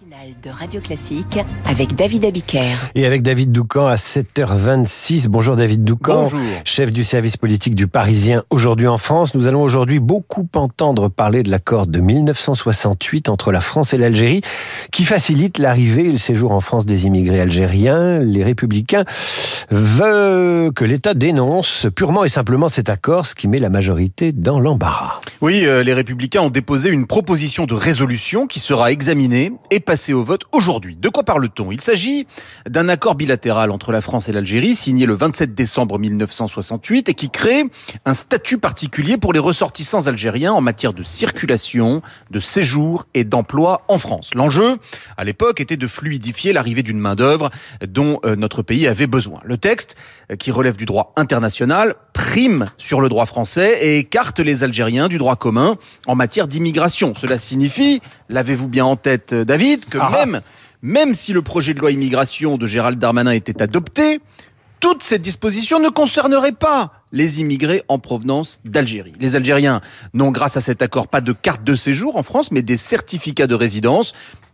matinale de Radio Classique avec David Abiker. Et avec David Doucan à 7h26. Bonjour David Doucan, Bonjour. chef du service politique du Parisien aujourd'hui en France. Nous allons aujourd'hui beaucoup entendre parler de l'accord de 1968 entre la France et l'Algérie qui facilite l'arrivée et le séjour en France des immigrés algériens. Les républicains veulent que l'État dénonce purement et simplement cet accord, ce qui met la majorité dans l'embarras. Oui, euh, les Républicains ont déposé une proposition de résolution qui sera examinée et passée au vote aujourd'hui. De quoi parle-t-on? Il s'agit d'un accord bilatéral entre la France et l'Algérie signé le 27 décembre 1968 et qui crée un statut particulier pour les ressortissants algériens en matière de circulation, de séjour et d'emploi en France. L'enjeu, à l'époque, était de fluidifier l'arrivée d'une main-d'œuvre dont euh, notre pays avait besoin. Le texte, euh, qui relève du droit international, prime sur le droit français et écarte les Algériens du droit commun en matière d'immigration. Cela signifie, l'avez-vous bien en tête, euh, Que Ah. même, même si le projet de loi immigration de Gérald Darmanin était adopté, toutes ces dispositions ne concerneraient pas les immigrés en provenance d'Algérie. Les Algériens n'ont, grâce à cet accord, pas de carte de séjour en France, mais des certificats de résidence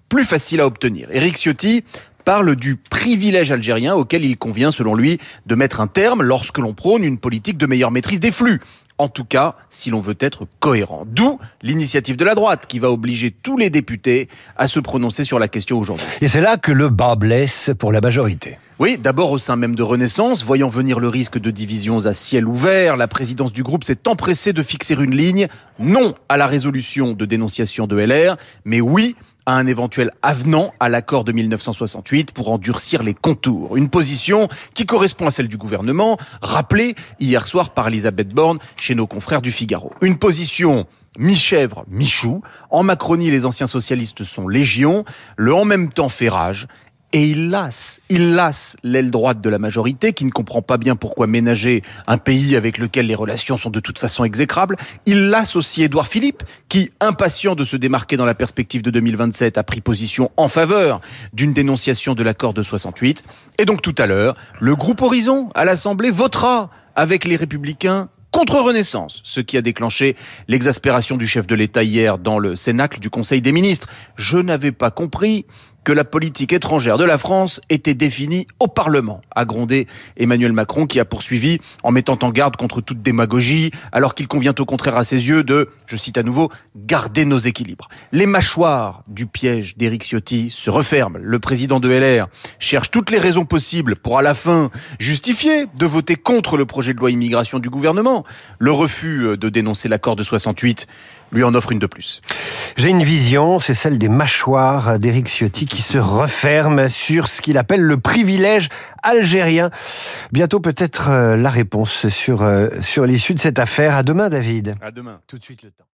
plus faciles à obtenir. Éric Ciotti parle du privilège algérien auquel il convient, selon lui, de mettre un terme lorsque l'on prône une politique de meilleure maîtrise des flux. En tout cas, si l'on veut être cohérent. D'où l'initiative de la droite qui va obliger tous les députés à se prononcer sur la question aujourd'hui. Et c'est là que le bas blesse pour la majorité. Oui, d'abord au sein même de Renaissance, voyant venir le risque de divisions à ciel ouvert, la présidence du groupe s'est empressée de fixer une ligne, non à la résolution de dénonciation de LR, mais oui à un éventuel avenant à l'accord de 1968 pour endurcir les contours. Une position qui correspond à celle du gouvernement, rappelée hier soir par Elisabeth Borne chez nos confrères du Figaro. Une position mi-chèvre, mi-chou. En Macronie, les anciens socialistes sont légion. Le en même temps fait rage. Et il lasse, il lasse l'aile droite de la majorité qui ne comprend pas bien pourquoi ménager un pays avec lequel les relations sont de toute façon exécrables. Il lasse aussi Édouard Philippe qui, impatient de se démarquer dans la perspective de 2027, a pris position en faveur d'une dénonciation de l'accord de 68. Et donc tout à l'heure, le groupe Horizon à l'Assemblée votera avec les républicains contre Renaissance, ce qui a déclenché l'exaspération du chef de l'État hier dans le Cénacle du Conseil des ministres. Je n'avais pas compris que la politique étrangère de la France était définie au Parlement, a grondé Emmanuel Macron qui a poursuivi en mettant en garde contre toute démagogie, alors qu'il convient au contraire à ses yeux de, je cite à nouveau, garder nos équilibres. Les mâchoires du piège d'Éric Ciotti se referment. Le président de LR cherche toutes les raisons possibles pour à la fin justifier de voter contre le projet de loi immigration du gouvernement. Le refus de dénoncer l'accord de 68 lui en offre une de plus. J'ai une vision, c'est celle des mâchoires d'Éric Ciotti qui se referment sur ce qu'il appelle le privilège algérien. Bientôt peut-être euh, la réponse sur, euh, sur l'issue de cette affaire. À demain David. À demain. Tout de suite le temps.